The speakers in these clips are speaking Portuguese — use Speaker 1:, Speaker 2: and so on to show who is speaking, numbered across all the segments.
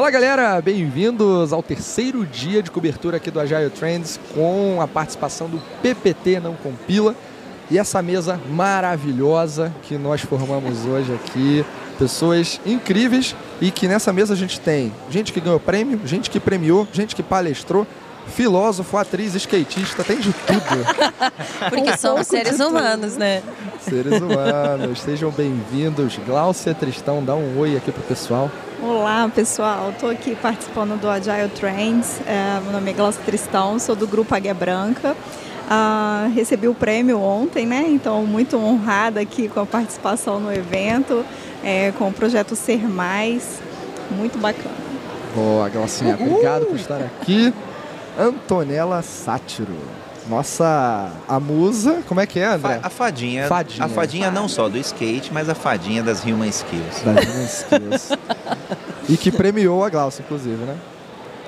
Speaker 1: Fala galera, bem-vindos ao terceiro dia de cobertura aqui do Agile Trends com a participação do PPT Não Compila e essa mesa maravilhosa que nós formamos hoje aqui. Pessoas incríveis e que nessa mesa a gente tem gente que ganhou prêmio, gente que premiou, gente que palestrou, filósofo, atriz, skatista, tem de tudo.
Speaker 2: Porque somos seres humanos, né?
Speaker 1: Seres humanos, sejam bem-vindos. Glaucia Tristão, dá um oi aqui pro pessoal.
Speaker 3: Olá pessoal, estou aqui participando do Agile Trends. É, meu nome é Glaucia Tristão, sou do grupo Águia Branca. Ah, recebi o prêmio ontem, né? Então, muito honrada aqui com a participação no evento, é, com o projeto Ser Mais. Muito bacana.
Speaker 1: Boa, Glaucinha, obrigado por estar aqui. Antonella Sátiro. Nossa, a musa, como é que é, André?
Speaker 4: A fadinha.
Speaker 1: Fadinha.
Speaker 4: A fadinha não só do skate, mas a fadinha das Human Skills.
Speaker 1: Das Human Skills. e que premiou a Glaucia, inclusive, né?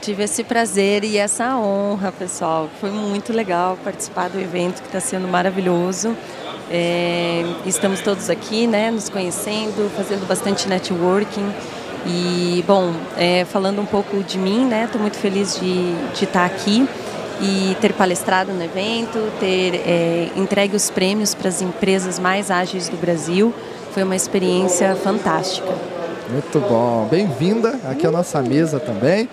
Speaker 2: Tive esse prazer e essa honra, pessoal. Foi muito legal participar do evento que está sendo maravilhoso. É, estamos todos aqui, né, nos conhecendo, fazendo bastante networking. E, bom, é, falando um pouco de mim, né, estou muito feliz de, de estar aqui e ter palestrado no evento, ter é, entregue os prêmios para as empresas mais ágeis do Brasil. Foi uma experiência fantástica.
Speaker 1: Muito bom. Bem-vinda aqui à nossa mesa também.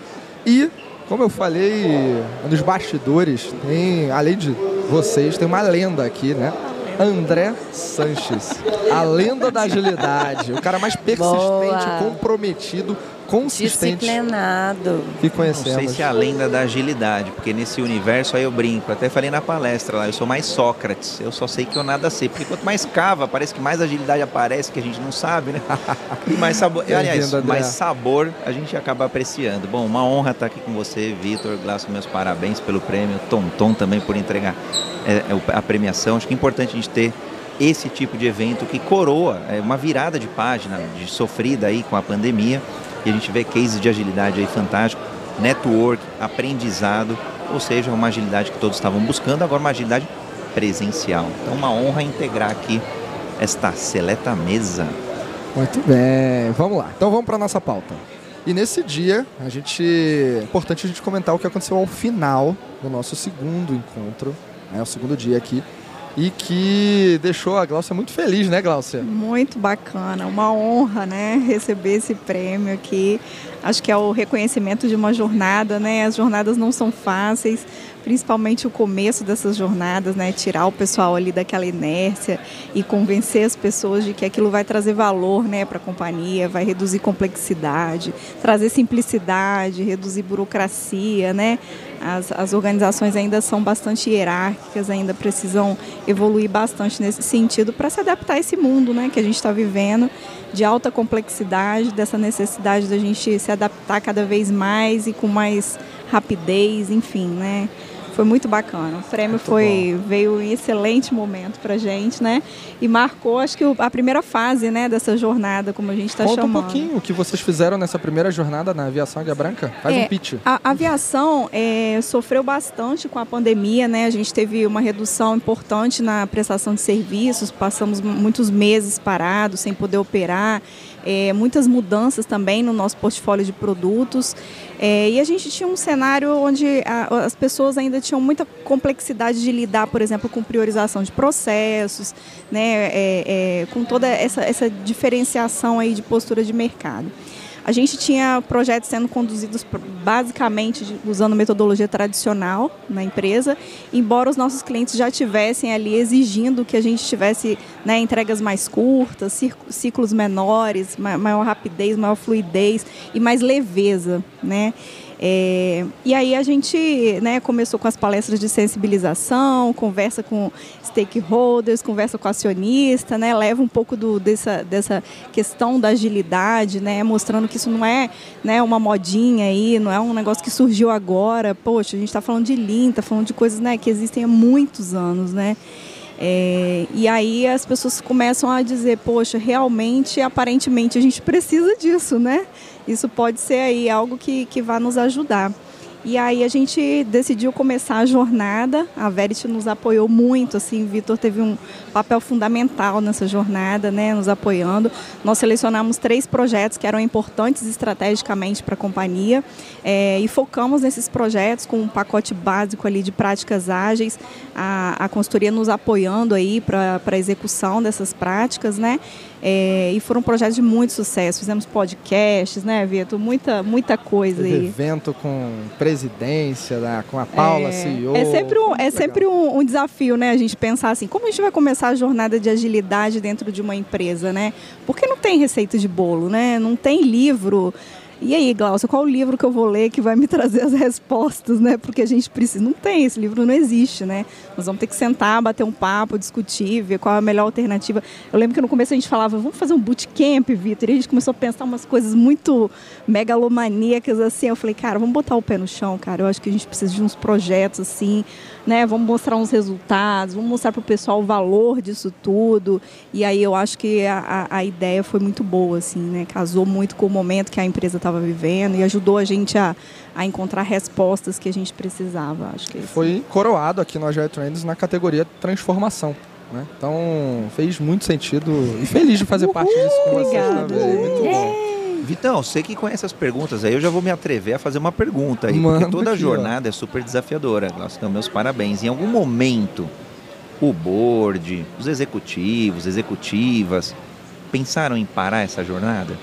Speaker 1: E, como eu falei nos bastidores, tem, além de vocês, tem uma lenda aqui, né? André Sanches, a lenda da agilidade, o cara mais persistente,
Speaker 2: Boa.
Speaker 1: comprometido, consistente
Speaker 2: Disciplinado.
Speaker 1: que
Speaker 4: Não
Speaker 1: conhecemos.
Speaker 4: sei se é a lenda da agilidade, porque nesse universo aí eu brinco. Até falei na palestra lá, eu sou mais Sócrates. Eu só sei que eu nada sei. Porque quanto mais cava, parece que mais agilidade aparece, que a gente não sabe, né? E mais sabor. Aliás, mais sabor a gente acaba apreciando. Bom, uma honra estar aqui com você, Vitor. Glaucio, meus parabéns pelo prêmio. Tom Tom também por entregar é, é, a premiação. Acho que é importante a gente ter esse tipo de evento que coroa é, uma virada de página de sofrida aí com a pandemia e a gente vê cases de agilidade aí fantástico, network, aprendizado, ou seja, uma agilidade que todos estavam buscando, agora uma agilidade presencial. Então, uma honra integrar aqui esta seleta mesa.
Speaker 1: Muito bem, vamos lá. Então vamos para nossa pauta. E nesse dia, a gente é importante a gente comentar o que aconteceu ao final do nosso segundo encontro, né, o segundo dia aqui, e que deixou a Glaucia muito feliz, né, Glaucia?
Speaker 3: Muito bacana, uma honra, né, receber esse prêmio aqui. Acho que é o reconhecimento de uma jornada, né? As jornadas não são fáceis, principalmente o começo dessas jornadas, né? Tirar o pessoal ali daquela inércia e convencer as pessoas de que aquilo vai trazer valor, né, para a companhia, vai reduzir complexidade, trazer simplicidade, reduzir burocracia, né? As, as organizações ainda são bastante hierárquicas, ainda precisam evoluir bastante nesse sentido para se adaptar a esse mundo né, que a gente está vivendo, de alta complexidade, dessa necessidade da gente se adaptar cada vez mais e com mais rapidez, enfim, né? Foi muito bacana. O prêmio
Speaker 1: Muito
Speaker 3: foi veio em excelente momento para gente, né? E marcou, acho que a primeira fase, né, dessa jornada, como a gente está
Speaker 1: Conta
Speaker 3: chamando.
Speaker 1: um pouquinho o que vocês fizeram nessa primeira jornada na aviação Águia Branca. Faz
Speaker 3: É,
Speaker 1: um pitch.
Speaker 3: A aviação é, sofreu bastante com a pandemia, né? A gente teve uma redução importante na prestação de serviços, passamos muitos meses parados, sem poder operar, é, muitas mudanças também no nosso portfólio de produtos. É, e a gente tinha um cenário onde a- as pessoas ainda tinham muita complexidade de lidar, por exemplo, com priorização de processos, né? É, é, com toda essa, essa diferenciação aí de postura de mercado. A gente tinha projetos sendo conduzidos basicamente usando metodologia tradicional na empresa, embora os nossos clientes já tivessem ali exigindo que a gente tivesse né, entregas mais curtas, ciclos menores, ma- maior rapidez, maior fluidez e mais leveza, né? É, e aí a gente né, começou com as palestras de sensibilização, conversa com stakeholders, conversa com acionista, né, leva um pouco do, dessa, dessa questão da agilidade, né, mostrando que isso não é né, uma modinha aí, não é um negócio que surgiu agora. Poxa, a gente está falando de Lean, está falando de coisas né, que existem há muitos anos, né? É, e aí as pessoas começam a dizer, poxa, realmente, aparentemente, a gente precisa disso, né? Isso pode ser aí algo que, que vai nos ajudar. E aí a gente decidiu começar a jornada. A Verity nos apoiou muito, assim, Vitor teve um papel fundamental nessa jornada, né, nos apoiando. Nós selecionamos três projetos que eram importantes estrategicamente para a companhia é, e focamos nesses projetos com um pacote básico ali de práticas ágeis, a, a consultoria nos apoiando aí para a execução dessas práticas, né? É, e foram projetos de muito sucesso. Fizemos podcasts, né, Vitor? Muita, muita coisa
Speaker 1: Teve
Speaker 3: aí.
Speaker 1: evento com presidência, né, com a Paula,
Speaker 3: é,
Speaker 1: CEO.
Speaker 3: É sempre, um, é sempre um, um, desafio, né? A gente pensar assim, como a gente vai começar a jornada de agilidade dentro de uma empresa, né? Porque não tem receita de bolo, né? Não tem livro e aí, Glaucia, qual o livro que eu vou ler que vai me trazer as respostas, né? Porque a gente precisa. Não tem, esse livro não existe, né? Nós vamos ter que sentar, bater um papo, discutir, ver qual é a melhor alternativa. Eu lembro que no começo a gente falava, vamos fazer um bootcamp, Vitor. E a gente começou a pensar umas coisas muito megalomaníacas, assim. Eu falei, cara, vamos botar o pé no chão, cara. Eu acho que a gente precisa de uns projetos, assim, né? Vamos mostrar uns resultados, vamos mostrar para o pessoal o valor disso tudo. E aí eu acho que a, a, ideia foi muito boa, assim, né? Casou muito com o momento que a empresa estava vivendo e ajudou a gente a, a encontrar respostas que a gente precisava. Acho que
Speaker 1: foi coroado aqui no Agile Trends na categoria transformação. Né? Então fez muito sentido e feliz de fazer
Speaker 3: Uhul,
Speaker 1: parte disso com vocês também.
Speaker 3: Muito
Speaker 1: bom.
Speaker 4: Vitão, você que conhece as perguntas aí, eu já vou me atrever a fazer uma pergunta aí, Manda porque toda aqui, jornada ó. é super desafiadora. Então, meus parabéns. Em algum momento, o board, os executivos, executivas, pensaram em parar essa jornada?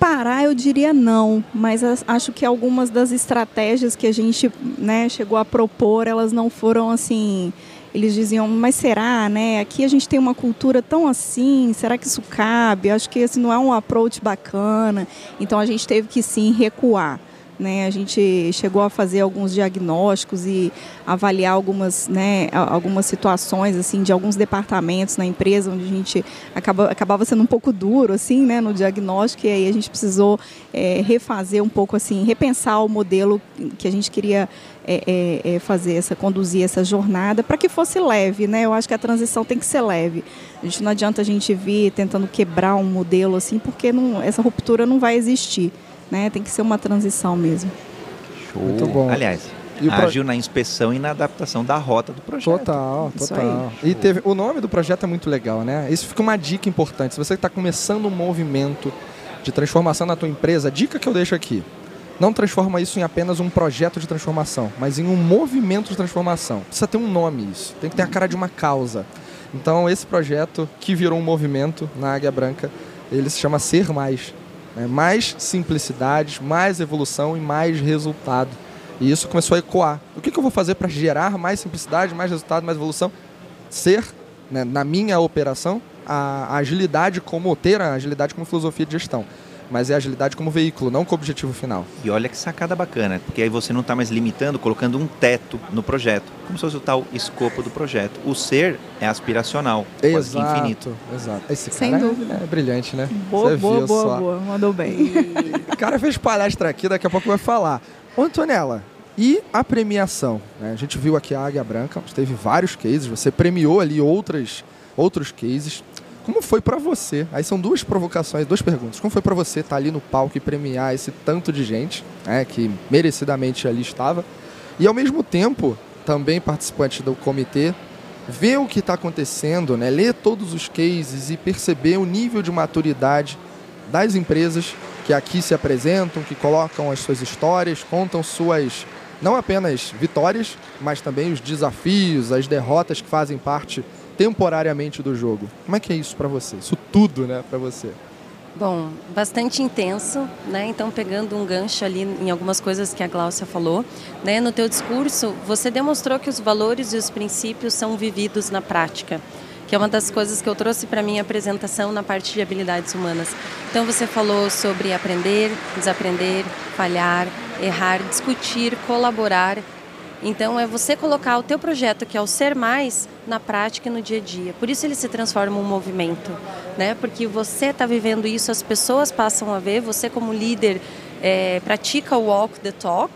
Speaker 3: parar, eu diria não, mas acho que algumas das estratégias que a gente né, chegou a propor, elas não foram assim. Eles diziam, mas será, né? Aqui a gente tem uma cultura tão assim, será que isso cabe? Acho que esse não é um approach bacana. Então a gente teve que sim recuar. Né? A gente chegou a fazer alguns diagnósticos e avaliar algumas, né, algumas situações assim de alguns departamentos na empresa onde a gente acaba, acabava sendo um pouco duro assim, né, no diagnóstico e aí a gente precisou é, refazer um pouco assim, repensar o modelo que a gente queria é, é, é fazer essa conduzir essa jornada para que fosse leve, né? Eu acho que a transição tem que ser leve. A gente não adianta a gente vir tentando quebrar um modelo assim, porque não, essa ruptura não vai existir. Né? Tem que ser uma transição mesmo.
Speaker 4: Show. Muito bom. Aliás, agiu na inspeção e na adaptação da rota do projeto.
Speaker 1: Total, total. E teve, o nome do projeto é muito legal, né? Isso fica uma dica importante. Se você está começando um movimento de transformação na tua empresa, a dica que eu deixo aqui. Não transforma isso em apenas um projeto de transformação, mas em um movimento de transformação. Precisa ter um nome isso. Tem que ter a cara de uma causa. Então, esse projeto, que virou um movimento na Águia Branca, ele se chama Ser Mais. Né? Mais simplicidade, mais evolução e mais resultado. E isso começou a ecoar. O que, que eu vou fazer para gerar mais simplicidade, mais resultado, mais evolução? Ser, né, na minha operação, a agilidade como ter a agilidade como filosofia de gestão mas é agilidade como veículo, não como objetivo final.
Speaker 4: E olha que sacada bacana, porque aí você não está mais limitando, colocando um teto no projeto, como se fosse o tal escopo do projeto. O ser é aspiracional,
Speaker 1: exato,
Speaker 4: quase infinito.
Speaker 1: Exato. Esse
Speaker 3: Sem
Speaker 1: cara
Speaker 3: dúvida.
Speaker 1: É, é brilhante, né?
Speaker 3: Boa, você boa, boa, só. boa. Mandou bem.
Speaker 1: o cara fez palestra aqui, daqui a pouco vai falar. Ô, Antonella, e a premiação? Né? A gente viu aqui a Águia Branca, teve vários cases, você premiou ali outras, outros cases. Como foi para você? Aí são duas provocações, duas perguntas. Como foi para você estar tá ali no palco e premiar esse tanto de gente, né, que merecidamente ali estava? E ao mesmo tempo, também participante do comitê, ver o que está acontecendo, né, ler todos os cases e perceber o nível de maturidade das empresas que aqui se apresentam, que colocam as suas histórias, contam suas não apenas vitórias, mas também os desafios, as derrotas que fazem parte temporariamente do jogo. Como é que é isso para você? Isso tudo, né, para você?
Speaker 2: Bom, bastante intenso, né? Então pegando um gancho ali em algumas coisas que a Gláucia falou, né? No teu discurso, você demonstrou que os valores e os princípios são vividos na prática, que é uma das coisas que eu trouxe para minha apresentação na parte de habilidades humanas. Então você falou sobre aprender, desaprender, falhar, errar, discutir, colaborar então é você colocar o teu projeto, que é o ser mais, na prática e no dia a dia. Por isso ele se transforma um movimento, né? Porque você está vivendo isso, as pessoas passam a ver, você como líder é, pratica o walk the talk,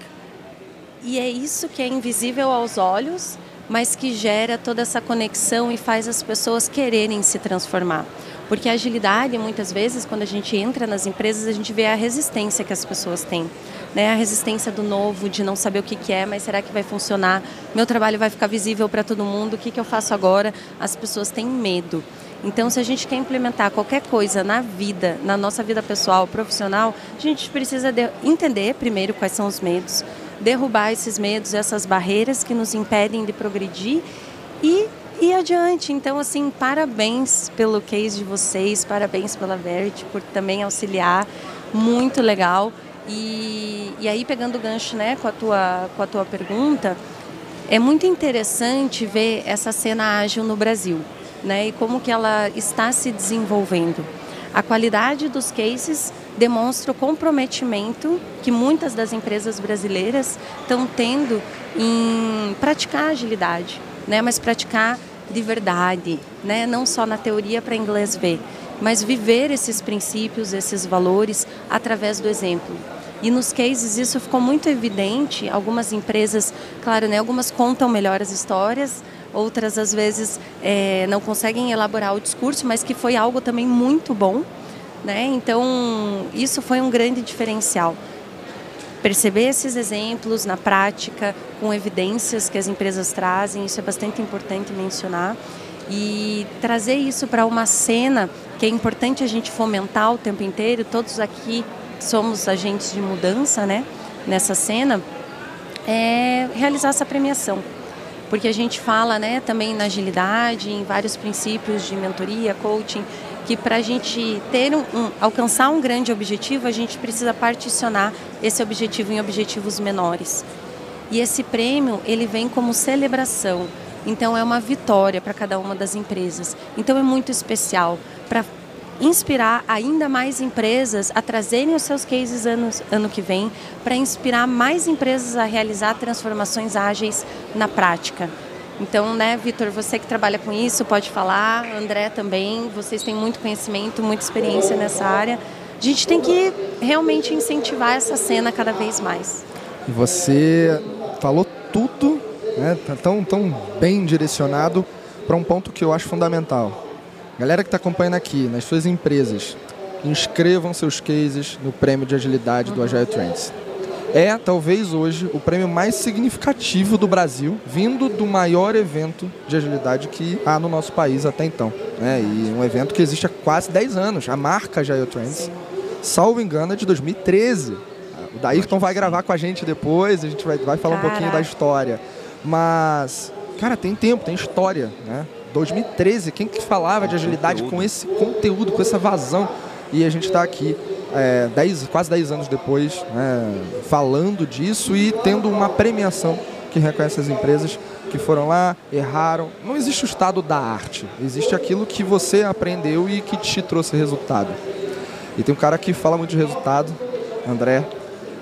Speaker 2: e é isso que é invisível aos olhos, mas que gera toda essa conexão e faz as pessoas quererem se transformar. Porque a agilidade, muitas vezes, quando a gente entra nas empresas, a gente vê a resistência que as pessoas têm. Né? A resistência do novo, de não saber o que, que é, mas será que vai funcionar? Meu trabalho vai ficar visível para todo mundo? O que, que eu faço agora? As pessoas têm medo. Então, se a gente quer implementar qualquer coisa na vida, na nossa vida pessoal, profissional, a gente precisa entender primeiro quais são os medos, derrubar esses medos, essas barreiras que nos impedem de progredir e ir adiante. Então, assim, parabéns pelo case de vocês, parabéns pela Verity por também auxiliar, muito legal. E, e aí, pegando o gancho né, com, a tua, com a tua pergunta, é muito interessante ver essa cena ágil no Brasil né, e como que ela está se desenvolvendo. A qualidade dos cases demonstra o comprometimento que muitas das empresas brasileiras estão tendo em praticar agilidade, né, mas praticar de verdade, né, não só na teoria para inglês ver, mas viver esses princípios, esses valores através do exemplo. E nos cases isso ficou muito evidente. Algumas empresas, claro, né, algumas contam melhor as histórias, outras às vezes é, não conseguem elaborar o discurso, mas que foi algo também muito bom. Né? Então, isso foi um grande diferencial. Perceber esses exemplos na prática, com evidências que as empresas trazem, isso é bastante importante mencionar. E trazer isso para uma cena que é importante a gente fomentar o tempo inteiro, todos aqui somos agentes de mudança né, nessa cena, é realizar essa premiação porque a gente fala né, também na agilidade, em vários princípios de mentoria, coaching, que para a gente ter um, um, alcançar um grande objetivo, a gente precisa particionar esse objetivo em objetivos menores. E esse prêmio, ele vem como celebração. Então é uma vitória para cada uma das empresas. Então é muito especial para inspirar ainda mais empresas a trazerem os seus cases ano, ano que vem, para inspirar mais empresas a realizar transformações ágeis na prática. Então, né, Vitor, você que trabalha com isso, pode falar, André também, vocês têm muito conhecimento, muita experiência nessa área. A gente tem que realmente incentivar essa cena cada vez mais.
Speaker 1: Você falou tudo, né, tá tão, tão bem direcionado para um ponto que eu acho fundamental Galera que está acompanhando aqui, nas suas empresas, inscrevam seus cases no prêmio de agilidade do Agile Trends. É, talvez hoje, o prêmio mais significativo do Brasil, vindo do maior evento de agilidade que há no nosso país até então. Né? E um evento que existe há quase 10 anos, a marca Agile Trends. Salvo engano, é de 2013. O Dayrton vai gravar com a gente depois, a gente vai, vai falar Caraca. um pouquinho da história. Mas, cara, tem tempo, tem história, né? 2013, quem que falava de agilidade com esse conteúdo, com essa vazão? E a gente está aqui é, dez, quase 10 anos depois, né, falando disso e tendo uma premiação que reconhece as empresas que foram lá, erraram. Não existe o estado da arte, existe aquilo que você aprendeu e que te trouxe resultado. E tem um cara que fala muito de resultado, André,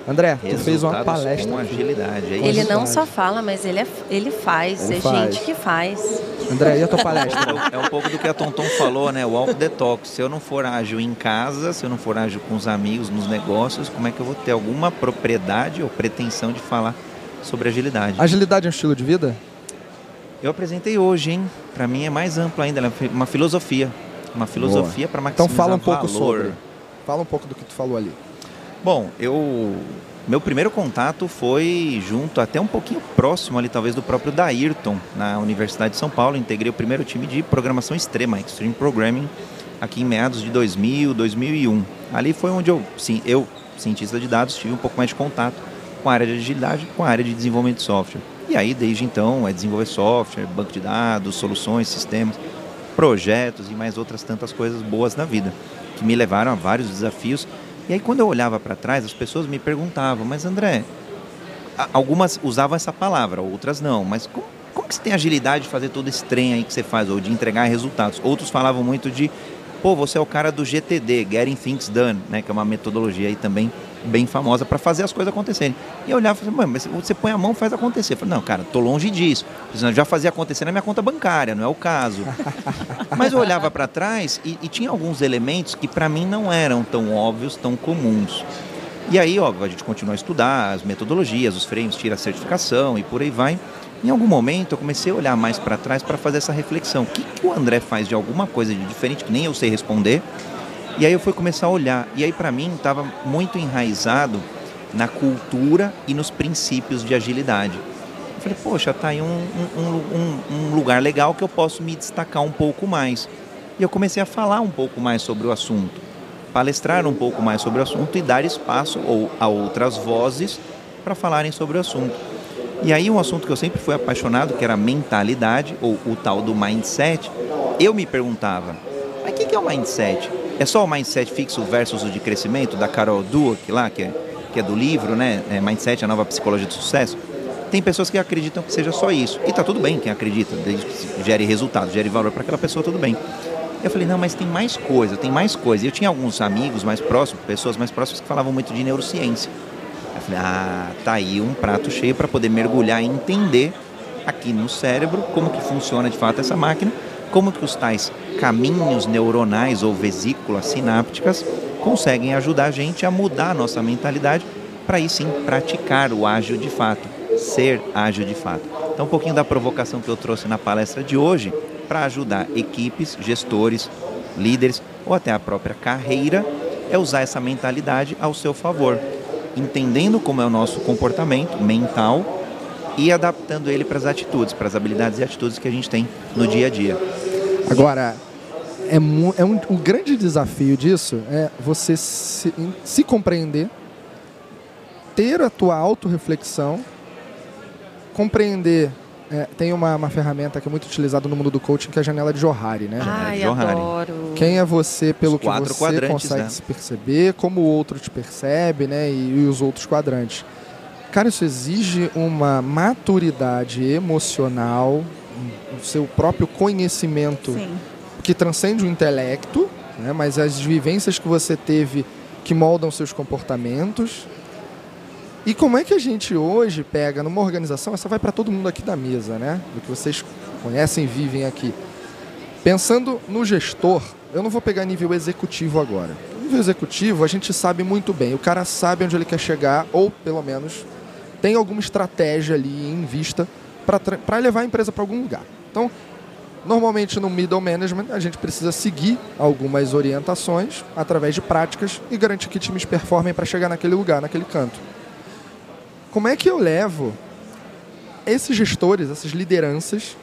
Speaker 1: André, tu fez uma palestra.
Speaker 4: Com agilidade. É
Speaker 2: ele não só fala, mas ele, é, ele faz. Ele é faz. gente que faz.
Speaker 1: André, e a tua palestra?
Speaker 4: é um pouco do que a Tonton falou, né? O walk detox. Se eu não for ágil em casa, se eu não for ágil com os amigos, nos negócios, como é que eu vou ter alguma propriedade ou pretensão de falar sobre agilidade?
Speaker 1: Agilidade é um estilo de vida?
Speaker 4: Eu apresentei hoje, hein? Para mim é mais amplo ainda, é uma filosofia. Uma filosofia para maximizar
Speaker 1: Então fala um pouco
Speaker 4: valor.
Speaker 1: sobre. Fala um pouco do que tu falou ali.
Speaker 4: Bom, eu meu primeiro contato foi junto, até um pouquinho próximo ali, talvez, do próprio Dayrton, na Universidade de São Paulo. Integrei o primeiro time de programação extrema, Extreme Programming, aqui em meados de 2000, 2001. Ali foi onde eu, sim, eu, cientista de dados, tive um pouco mais de contato com a área de agilidade, com a área de desenvolvimento de software. E aí, desde então, é desenvolver software, banco de dados, soluções, sistemas, projetos e mais outras tantas coisas boas na vida, que me levaram a vários desafios e aí quando eu olhava para trás, as pessoas me perguntavam, mas André, algumas usavam essa palavra, outras não, mas como, como que você tem agilidade de fazer todo esse trem aí que você faz, ou de entregar resultados? Outros falavam muito de, pô, você é o cara do GTD, Getting Things Done, né, que é uma metodologia aí também bem famosa para fazer as coisas acontecerem. E eu olhava e falei, mas você põe a mão faz acontecer. Eu falei, não, cara, tô longe disso. Eu já fazia acontecer na minha conta bancária, não é o caso. mas eu olhava para trás e, e tinha alguns elementos que para mim não eram tão óbvios, tão comuns. E aí, óbvio, a gente continua a estudar as metodologias, os frames, tira a certificação e por aí vai. Em algum momento eu comecei a olhar mais para trás para fazer essa reflexão. O que, que o André faz de alguma coisa de diferente que nem eu sei responder? E aí eu fui começar a olhar. E aí para mim estava muito enraizado na cultura e nos princípios de agilidade. Eu falei, poxa, tá aí um, um, um, um lugar legal que eu posso me destacar um pouco mais. E eu comecei a falar um pouco mais sobre o assunto, palestrar um pouco mais sobre o assunto e dar espaço ou a outras vozes para falarem sobre o assunto. E aí um assunto que eu sempre fui apaixonado, que era a mentalidade ou o tal do mindset, eu me perguntava, mas o que é o mindset? É só o mindset fixo versus o de crescimento da Carol Dweck lá, que é, que é do livro, né? É mindset, a nova psicologia do sucesso. Tem pessoas que acreditam que seja só isso. E tá tudo bem quem acredita, desde que gere resultado, gere valor para aquela pessoa, tudo bem. Eu falei, não, mas tem mais coisa, tem mais coisa. E eu tinha alguns amigos mais próximos, pessoas mais próximas que falavam muito de neurociência. Eu falei, ah, tá aí um prato cheio para poder mergulhar e entender aqui no cérebro como que funciona de fato essa máquina, como que os tais caminhos neuronais ou vesículas sinápticas conseguem ajudar a gente a mudar a nossa mentalidade para aí sim praticar o ágil de fato, ser ágil de fato. Então um pouquinho da provocação que eu trouxe na palestra de hoje para ajudar equipes, gestores, líderes ou até a própria carreira é usar essa mentalidade ao seu favor, entendendo como é o nosso comportamento mental e adaptando ele para as atitudes, para as habilidades e atitudes que a gente tem no dia a dia.
Speaker 1: Agora, é, é um, um, grande desafio disso é você se, se compreender, ter a tua autorreflexão, compreender é, tem uma, uma, ferramenta que é muito utilizada no mundo do coaching, que é a janela de Johari, né?
Speaker 2: Ai,
Speaker 1: Johari.
Speaker 2: adoro.
Speaker 1: Quem é você pelo que você consegue né? se perceber, como o outro te percebe, né? E, e, os outros quadrantes. Cara, isso exige uma maturidade emocional, o seu próprio conhecimento Sim. que transcende o intelecto, né? mas as vivências que você teve que moldam seus comportamentos e como é que a gente hoje pega numa organização, essa vai para todo mundo aqui da mesa, né? Do que vocês conhecem e vivem aqui. Pensando no gestor, eu não vou pegar nível executivo agora. nível executivo, a gente sabe muito bem. O cara sabe onde ele quer chegar, ou pelo menos tem alguma estratégia ali em vista para levar a empresa para algum lugar. Então, normalmente no middle management, a gente precisa seguir algumas orientações através de práticas e garantir que times performem para chegar naquele lugar, naquele canto. Como é que eu levo esses gestores, essas lideranças,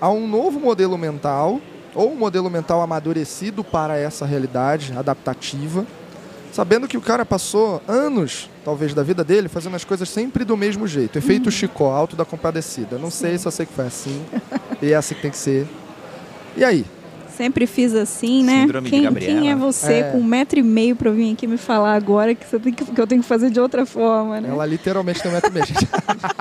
Speaker 1: a um novo modelo mental, ou um modelo mental amadurecido para essa realidade adaptativa, sabendo que o cara passou anos, talvez, da vida dele fazendo as coisas sempre do mesmo jeito. Efeito uhum. Chicó, alto da compadecida. Não sei, só sei que foi assim. e é assim que tem que ser. E aí?
Speaker 3: Sempre fiz assim, né?
Speaker 4: Síndrome
Speaker 3: quem,
Speaker 4: de Gabriela.
Speaker 3: quem é você é. com um metro e meio para vir aqui me falar agora que, você tem que, que eu tenho que fazer de outra forma, né?
Speaker 1: Ela literalmente tem um metro e meio, gente.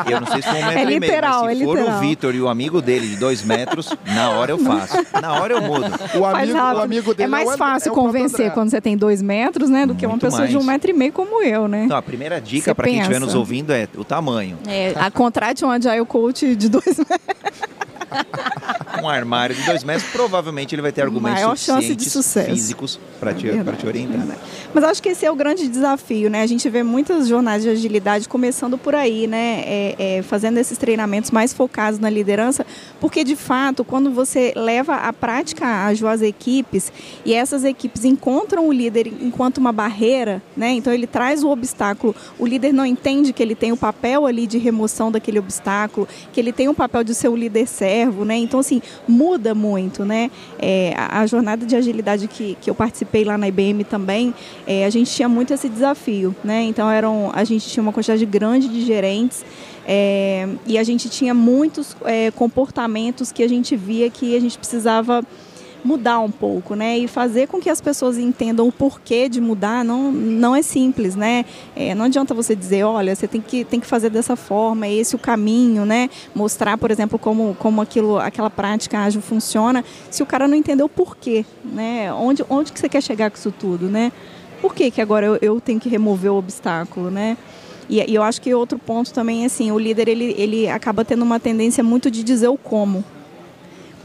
Speaker 4: eu não sei se foi um metro é literal, e meio, mas se é for literal. o Vitor e o amigo dele de dois metros, na hora eu faço. Na hora eu mudo.
Speaker 1: O amigo, o amigo dele
Speaker 3: é mais é fácil é convencer quando você tem dois metros, né? Do Muito que uma pessoa mais. de um metro e meio como eu, né?
Speaker 4: Então, a primeira dica para quem estiver nos ouvindo é o tamanho.
Speaker 3: É, a contrate um Agile Coach de dois metros.
Speaker 4: um armário de dois metros, provavelmente ele vai ter argumentos Maior chance de sucesso. físicos para te, é te orientar. Né?
Speaker 3: Mas acho que esse é o grande desafio, né? A gente vê muitas jornadas de agilidade começando por aí, né? É, é, fazendo esses treinamentos mais focados na liderança, porque de fato, quando você leva a prática ágil às equipes e essas equipes encontram o líder enquanto uma barreira, né? Então ele traz o obstáculo, o líder não entende que ele tem o papel ali de remoção daquele obstáculo, que ele tem o papel de ser o líder servo, né? Então assim muda muito, né? É, a, a, jornada de agilidade que, que eu participei lá na IBM também, é, a gente tinha muito esse desafio, né? Então eram, a gente tinha uma quantidade grande de gerentes é, e a gente tinha muitos é, comportamentos que a gente via que a gente precisava mudar um pouco, né? E fazer com que as pessoas entendam o porquê de mudar não, não é simples, né? É, não adianta você dizer, olha, você tem que, tem que fazer dessa forma, é esse o caminho, né? Mostrar, por exemplo, como, como aquilo, aquela prática ágil funciona, se o cara não entendeu o porquê, né? Onde, onde que você quer chegar com isso tudo, né? Por que, que agora eu, eu tenho que remover o obstáculo, né? E, e, eu acho que outro ponto também é assim, o líder ele, ele acaba tendo uma tendência muito de dizer o como,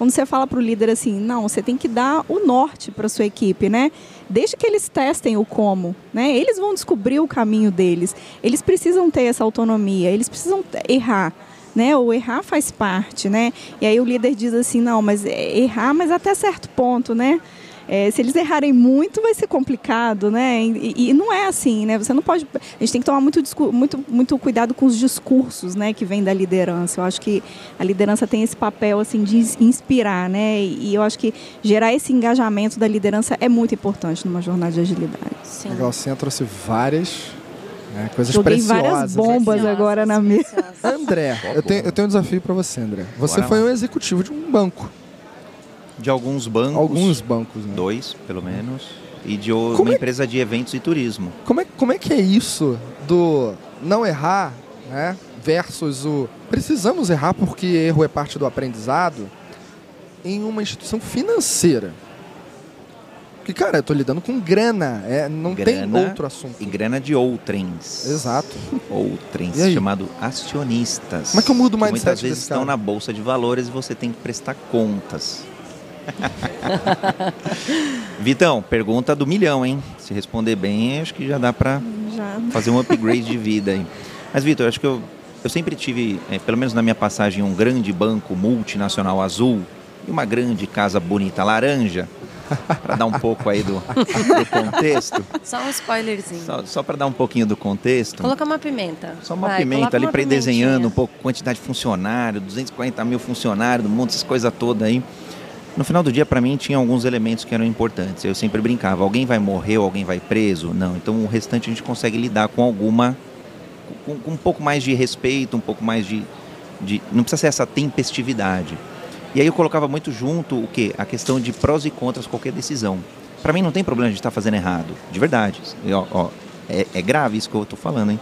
Speaker 3: quando você fala para o líder assim, não, você tem que dar o norte para sua equipe, né? Deixa que eles testem o como, né? Eles vão descobrir o caminho deles. Eles precisam ter essa autonomia, eles precisam errar. né? Ou errar faz parte, né? E aí o líder diz assim, não, mas é errar, mas até certo ponto, né? É, se eles errarem muito, vai ser complicado, né? E, e, não é assim, né? Você não pode. A gente tem que tomar muito, muito, muito cuidado com os discursos, né, que vêm da liderança. Eu acho que a liderança tem esse papel assim de inspirar, né? E, eu acho que gerar esse engajamento da liderança é muito importante numa jornada de agilidade.
Speaker 1: Sim. Legal, você trouxe várias né, coisas
Speaker 3: Joguei
Speaker 1: preciosas.
Speaker 3: várias bombas agora na mesa.
Speaker 1: André, eu tenho, eu tenho um desafio para você, André. Você Bora foi lá. um executivo de um banco
Speaker 4: de alguns bancos.
Speaker 1: Alguns bancos, né?
Speaker 4: Dois, pelo menos. E de uma é... empresa de eventos e turismo.
Speaker 1: Como é, como é que é isso do não errar, né? Versus o precisamos errar porque erro é parte do aprendizado em uma instituição financeira. Porque, cara, eu tô lidando com grana, é, não grana tem outro assunto.
Speaker 4: E grana de outrens.
Speaker 1: Exato.
Speaker 4: Outrens, chamado acionistas.
Speaker 1: Como é que eu mudo mais
Speaker 4: Muitas vezes estão na bolsa de valores e você tem que prestar contas. Vitão, pergunta do milhão, hein? Se responder bem, acho que já dá para fazer um upgrade de vida aí. Mas, Vitor, acho que eu, eu sempre tive, é, pelo menos na minha passagem, um grande banco multinacional azul e uma grande casa bonita laranja. para dar um pouco aí do, do, contexto.
Speaker 2: Só um spoilerzinho.
Speaker 4: Só, só para dar um pouquinho do contexto.
Speaker 2: Coloca uma pimenta.
Speaker 4: Só uma Vai, pimenta ali para ir desenhando um pouco quantidade de funcionário, 240 mil funcionários, do mundo, essas coisas todas aí. No final do dia, para mim, tinha alguns elementos que eram importantes. Eu sempre brincava: alguém vai morrer alguém vai preso? Não. Então, o restante a gente consegue lidar com alguma. com, com um pouco mais de respeito, um pouco mais de, de. Não precisa ser essa tempestividade. E aí eu colocava muito junto o que? A questão de prós e contras qualquer decisão. Para mim não tem problema de estar fazendo errado, de verdade. Ó, é, é grave isso que eu estou falando, hein?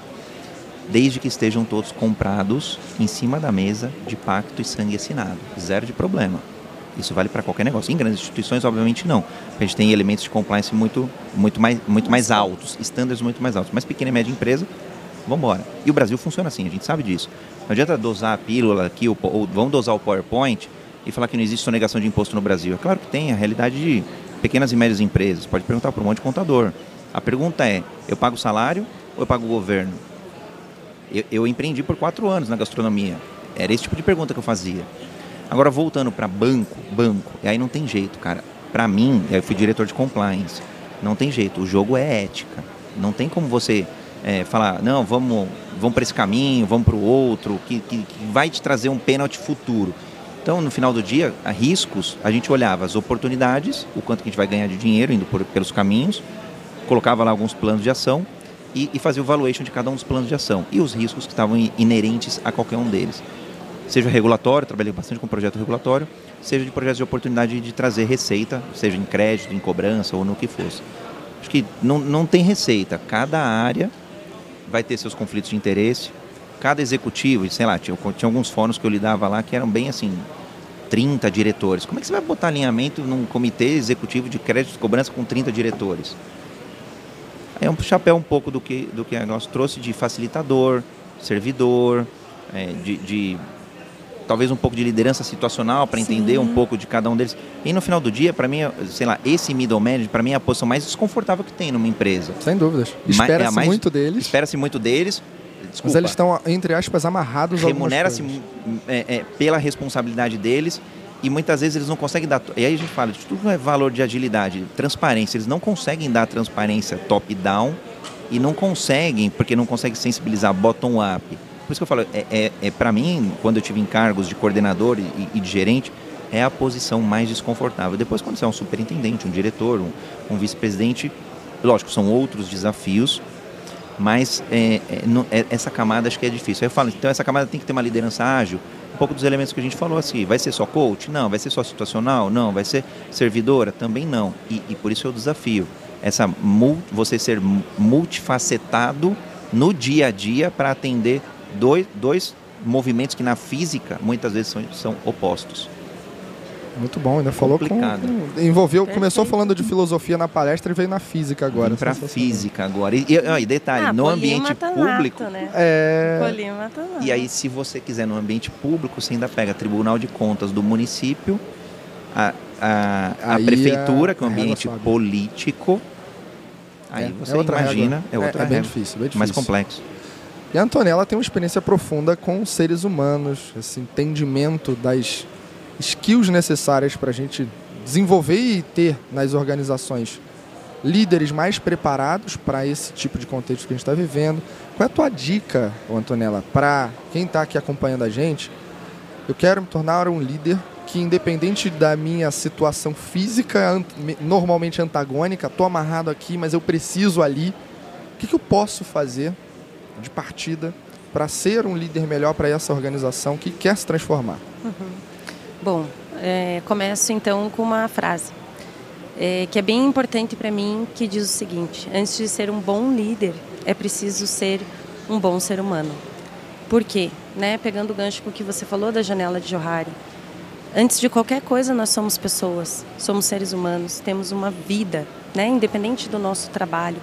Speaker 4: Desde que estejam todos comprados em cima da mesa de pacto e sangue assinado. Zero de problema. Isso vale para qualquer negócio. Em grandes instituições, obviamente, não. A gente tem elementos de compliance muito, muito, mais, muito mais altos, estándares muito mais altos. Mas pequena e média empresa, vamos embora. E o Brasil funciona assim, a gente sabe disso. Não adianta dosar a pílula aqui, ou, ou vamos dosar o PowerPoint e falar que não existe sonegação de imposto no Brasil. É claro que tem, a realidade de pequenas e médias empresas. Pode perguntar para um monte de contador. A pergunta é, eu pago salário ou eu pago o governo? Eu, eu empreendi por quatro anos na gastronomia. Era esse tipo de pergunta que eu fazia. Agora, voltando para banco, banco, e aí não tem jeito, cara. Para mim, eu fui diretor de compliance, não tem jeito, o jogo é ética. Não tem como você é, falar, não, vamos, vamos para esse caminho, vamos para o outro, que, que, que, vai te trazer um pênalti futuro. Então, no final do dia, a riscos, a gente olhava as oportunidades, o quanto que a gente vai ganhar de dinheiro indo por, pelos caminhos, colocava lá alguns planos de ação e, e fazia o valuation de cada um dos planos de ação e os riscos que estavam inerentes a qualquer um deles seja regulatório, trabalhei bastante com projeto regulatório, seja de projetos de oportunidade de trazer receita, seja em crédito, em cobrança ou no que fosse. Acho que não, não tem receita, cada área vai ter seus conflitos de interesse, cada executivo, sei lá, tinha, tinha alguns fóruns que eu lidava lá que eram bem assim, 30 diretores. Como é que você vai botar alinhamento num comitê executivo de crédito e cobrança com 30 diretores? É um chapéu um pouco do que, do que a nós trouxe de facilitador, servidor, é, de, de talvez um pouco de liderança situacional para entender um pouco de cada um deles. E no final do dia, para mim, sei lá, esse middle manager, para mim é a posição mais desconfortável que tem numa empresa.
Speaker 1: Sem dúvidas. Espera-se é muito deles.
Speaker 4: Espera-se muito deles.
Speaker 1: Desculpa, Mas eles estão, entre aspas, amarrados
Speaker 4: Remunera-se é, é, pela responsabilidade deles e muitas vezes eles não conseguem dar. E aí a gente fala, de tudo é valor de agilidade, transparência. Eles não conseguem dar transparência top-down e não conseguem, porque não conseguem sensibilizar bottom-up por isso que eu falo, é, é, é para mim, quando eu tive encargos de coordenador e, e, de gerente, é a posição mais desconfortável. Depois, quando você é um superintendente, um diretor, um, um vice-presidente, lógico, são outros desafios, mas é, é, é, essa camada acho que é difícil. Aí eu falo, então essa camada tem que ter uma liderança ágil, um pouco dos elementos que a gente falou assim, vai ser só coach? Não. Vai ser só situacional? Não. Vai ser servidora? Também não. E, e por isso é o desafio. Essa, você ser multifacetado no dia a dia para atender dois, dois movimentos que na física muitas vezes são, são opostos.
Speaker 1: Muito bom, ainda falou Complicado. com. Envolveu, Perfeito. começou falando de filosofia na palestra e veio na física agora.
Speaker 4: Para física agora. E, e, e detalhe, ah, no ambiente público.
Speaker 2: Nato, né?
Speaker 1: é...
Speaker 4: E aí, se você quiser no ambiente público, você ainda pega Tribunal de Contas do município, a, a, a prefeitura, que é um ambiente político. Aí é, você é imagina, regra. é outra é, é
Speaker 1: bem difícil, bem difícil.
Speaker 4: Mais complexo.
Speaker 1: E a Antonella tem uma experiência profunda com seres humanos, esse entendimento das skills necessárias para a gente desenvolver e ter nas organizações líderes mais preparados para esse tipo de contexto que a gente está vivendo. Qual é a tua dica, Antonella, para quem está aqui acompanhando a gente? Eu quero me tornar um líder que, independente da minha situação física, normalmente antagônica, estou amarrado aqui, mas eu preciso ali. O que, que eu posso fazer de partida para ser um líder melhor para essa organização que quer se transformar?
Speaker 2: Uhum. Bom, é, começo então com uma frase é, que é bem importante para mim, que diz o seguinte: antes de ser um bom líder, é preciso ser um bom ser humano. Por quê? Né? Pegando o gancho com o que você falou da janela de Johari. Antes de qualquer coisa, nós somos pessoas, somos seres humanos, temos uma vida, né? independente do nosso trabalho.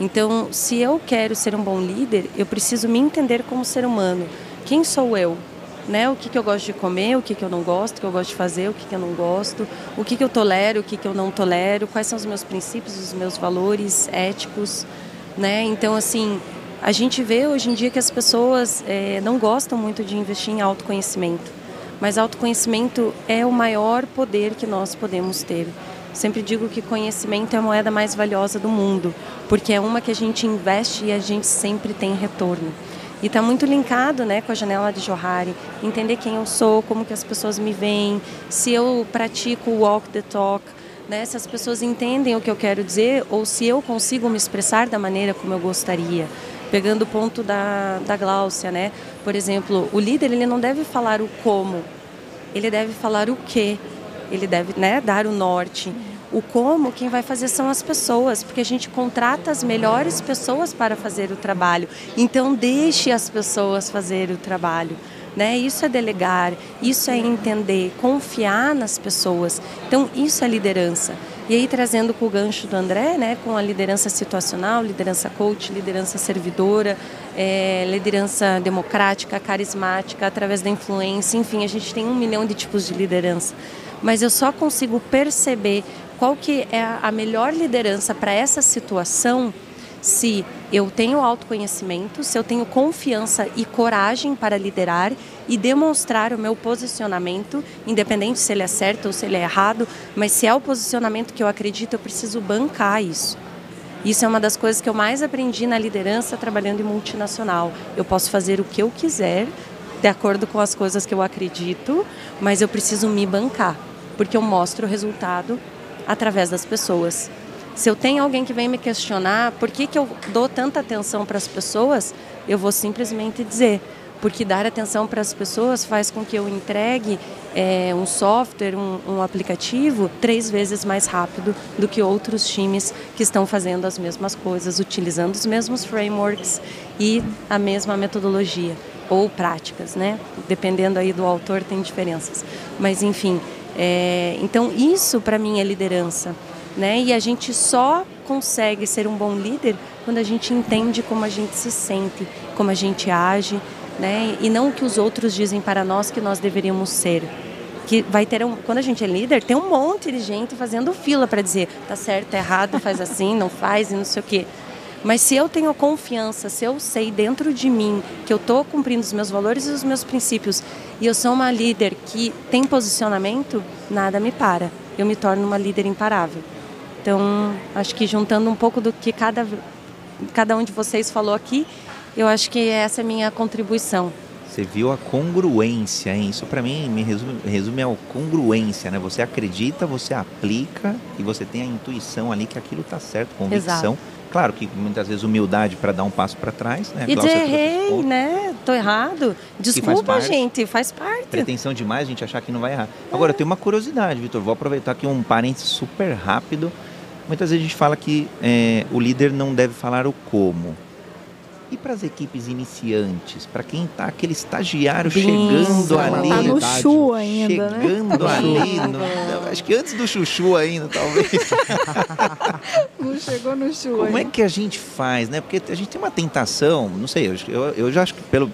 Speaker 2: Então, se eu quero ser um bom líder, eu preciso me entender como ser humano. Quem sou eu? Né? O que, que eu gosto de comer, o que, que eu não gosto, o que eu gosto de fazer, o que, que eu não gosto, o que, que eu tolero, o que, que eu não tolero, quais são os meus princípios, os meus valores éticos. Né? Então, assim, a gente vê hoje em dia que as pessoas é, não gostam muito de investir em autoconhecimento, mas autoconhecimento é o maior poder que nós podemos ter. Sempre digo que conhecimento é a moeda mais valiosa do mundo, porque é uma que a gente investe e a gente sempre tem retorno. E está muito linkado né, com a janela de Johari, entender quem eu sou, como que as pessoas me veem, se eu pratico o walk the talk, né, se as pessoas entendem o que eu quero dizer ou se eu consigo me expressar da maneira como eu gostaria pegando o ponto da, da Gláucia, né? Por exemplo, o líder ele não deve falar o como, ele deve falar o que, ele deve né, dar o norte. O como, quem vai fazer são as pessoas, porque a gente contrata as melhores pessoas para fazer o trabalho. Então, deixe as pessoas fazer o trabalho. Né? Isso é delegar, isso é entender, confiar nas pessoas. Então, isso é liderança. E aí trazendo com o gancho do André, né, com a liderança situacional, liderança coach, liderança servidora, é, liderança democrática, carismática, através da influência, enfim, a gente tem um milhão de tipos de liderança. Mas eu só consigo perceber qual que é a melhor liderança para essa situação se eu tenho autoconhecimento, se eu tenho confiança e coragem para liderar e demonstrar o meu posicionamento, independente se ele é certo ou se ele é errado, mas se é o posicionamento que eu acredito, eu preciso bancar isso. Isso é uma das coisas que eu mais aprendi na liderança trabalhando em multinacional. Eu posso fazer o que eu quiser, de acordo com as coisas que eu acredito, mas eu preciso me bancar, porque eu mostro o resultado através das pessoas. Se eu tenho alguém que vem me questionar por que, que eu dou tanta atenção para as pessoas, eu vou simplesmente dizer. Porque dar atenção para as pessoas faz com que eu entregue é, um software, um, um aplicativo, três vezes mais rápido do que outros times que estão fazendo as mesmas coisas, utilizando os mesmos frameworks e a mesma metodologia ou práticas, né? Dependendo aí do autor tem diferenças. Mas enfim, é, então isso para mim é liderança né? E a gente só consegue ser um bom líder quando a gente entende como a gente se sente, como a gente age, né? E não o que os outros dizem para nós que nós deveríamos ser. Que vai ter um, quando a gente é líder, tem um monte de gente fazendo fila para dizer, tá certo, tá errado, faz assim, não faz e não sei o quê. Mas se eu tenho confiança, se eu sei dentro de mim que eu estou cumprindo os meus valores e os meus princípios, e eu sou uma líder que tem posicionamento, nada me para. Eu me torno uma líder imparável. Então, acho que juntando um pouco do que cada, cada um de vocês falou aqui, eu acho que essa é a minha contribuição.
Speaker 4: Você viu a congruência, hein? Isso para mim me resume, resume a congruência, né? Você acredita, você aplica e você tem a intuição ali que aquilo está certo, convicção. Exato. Claro que muitas vezes humildade para dar um passo para trás, né?
Speaker 2: E dizer errei, né? Tô errado. Desculpa, faz gente, faz parte.
Speaker 4: Pretensão demais a gente achar que não vai errar. Agora, eu tenho uma curiosidade, Vitor. Vou aproveitar aqui um parênteses super rápido. Muitas vezes a gente fala que é, o líder não deve falar o como. E para as equipes iniciantes, para quem está aquele estagiário Bem, chegando ali,
Speaker 3: tá no chu ainda,
Speaker 4: né? chegando
Speaker 3: né?
Speaker 4: ali, no, acho que antes do chuchu ainda, talvez.
Speaker 3: não chegou no chu.
Speaker 4: Como
Speaker 3: ainda.
Speaker 4: é que a gente faz, né? Porque a gente tem uma tentação, não sei, eu, eu já acho que pelo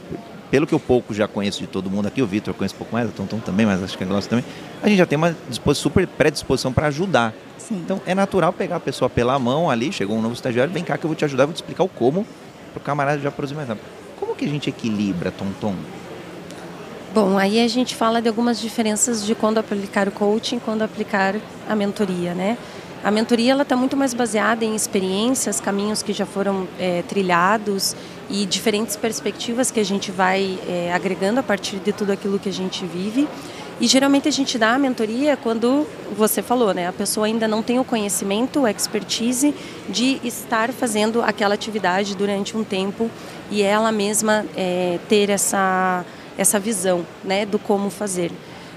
Speaker 4: pelo que eu pouco já conheço de todo mundo aqui, o Vitor conhece um pouco mais, o Tonton também, mas acho que a Glaucia também, a gente já tem uma super predisposição para ajudar. Sim. Então é natural pegar a pessoa pela mão ali, chegou um novo estagiário, vem cá que eu vou te ajudar, vou te explicar o como, para o camarada já produzir mais rápido. Como que a gente equilibra, Tom?
Speaker 2: Bom, aí a gente fala de algumas diferenças de quando aplicar o coaching, quando aplicar a mentoria, né? A mentoria ela está muito mais baseada em experiências, caminhos que já foram é, trilhados e diferentes perspectivas que a gente vai é, agregando a partir de tudo aquilo que a gente vive. E geralmente a gente dá a mentoria quando você falou, né? A pessoa ainda não tem o conhecimento, a expertise de estar fazendo aquela atividade durante um tempo e ela mesma é, ter essa essa visão né, do como fazer.